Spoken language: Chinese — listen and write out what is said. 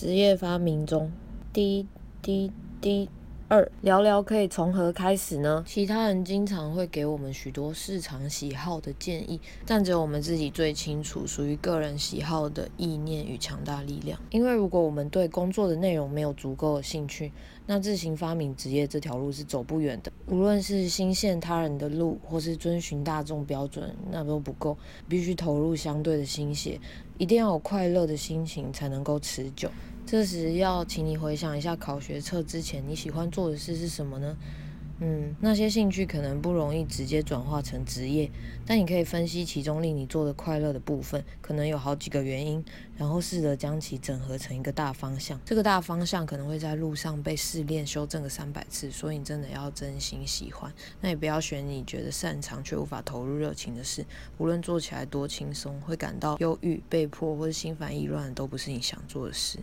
职业发明中，滴滴滴。二聊聊可以从何开始呢？其他人经常会给我们许多市场喜好的建议，但只有我们自己最清楚属于个人喜好的意念与强大力量。因为如果我们对工作的内容没有足够的兴趣，那自行发明职业这条路是走不远的。无论是新陷他人的路，或是遵循大众标准，那都不够，必须投入相对的心血，一定要有快乐的心情才能够持久。这时要请你回想一下考学测之前你喜欢做的事是什么呢？嗯，那些兴趣可能不容易直接转化成职业，但你可以分析其中令你做的快乐的部分，可能有好几个原因，然后试着将其整合成一个大方向。这个大方向可能会在路上被试炼修正个三百次，所以你真的要真心喜欢。那也不要选你觉得擅长却无法投入热情的事，无论做起来多轻松，会感到忧郁、被迫或是心烦意乱，都不是你想做的事。